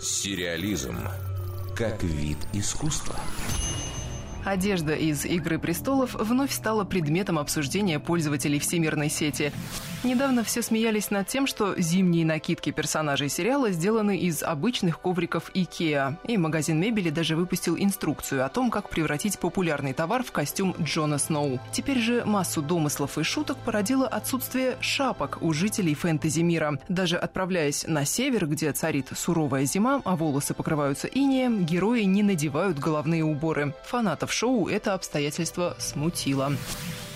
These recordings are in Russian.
Сериализм как вид искусства. Одежда из «Игры престолов» вновь стала предметом обсуждения пользователей всемирной сети. Недавно все смеялись над тем, что зимние накидки персонажей сериала сделаны из обычных ковриков IKEA. И магазин мебели даже выпустил инструкцию о том, как превратить популярный товар в костюм Джона Сноу. Теперь же массу домыслов и шуток породило отсутствие шапок у жителей фэнтези-мира. Даже отправляясь на север, где царит суровая зима, а волосы покрываются инеем, герои не надевают головные уборы. Фанатов шоу это обстоятельство смутило.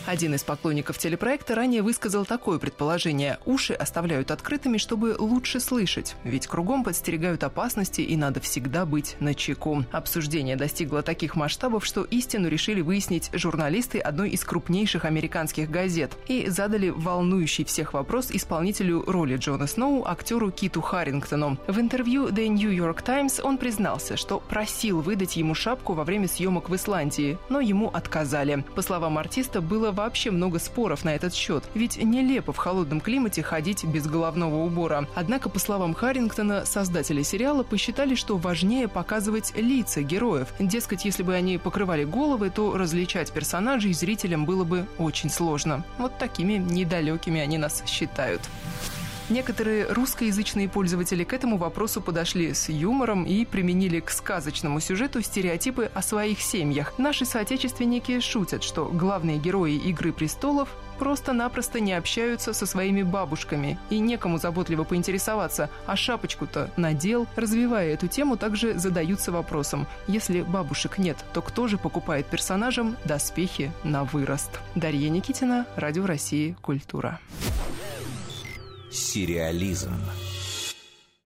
Один из поклонников телепроекта ранее высказал такое предположение. Уши оставляют открытыми, чтобы лучше слышать. Ведь кругом подстерегают опасности и надо всегда быть на чеку. Обсуждение достигло таких масштабов, что истину решили выяснить журналисты одной из крупнейших американских газет и задали волнующий всех вопрос исполнителю роли Джона Сноу, актеру Киту Харрингтону. В интервью The New York Times он признался, что просил выдать ему шапку во время съемок в Исландии, но ему отказали. По словам артиста, было вообще много споров на этот счет, ведь нелепо в холодном климате ходить без головного убора. Однако, по словам Харрингтона, создатели сериала посчитали, что важнее показывать лица героев. Дескать, если бы они покрывали головы, то различать персонажей зрителям было бы очень сложно. Вот такими недалекими они нас считают. Некоторые русскоязычные пользователи к этому вопросу подошли с юмором и применили к сказочному сюжету стереотипы о своих семьях. Наши соотечественники шутят, что главные герои «Игры престолов» просто-напросто не общаются со своими бабушками, и некому заботливо поинтересоваться, а шапочку-то надел. Развивая эту тему, также задаются вопросом, если бабушек нет, то кто же покупает персонажам доспехи на вырост? Дарья Никитина, Радио России, Культура. Сериализм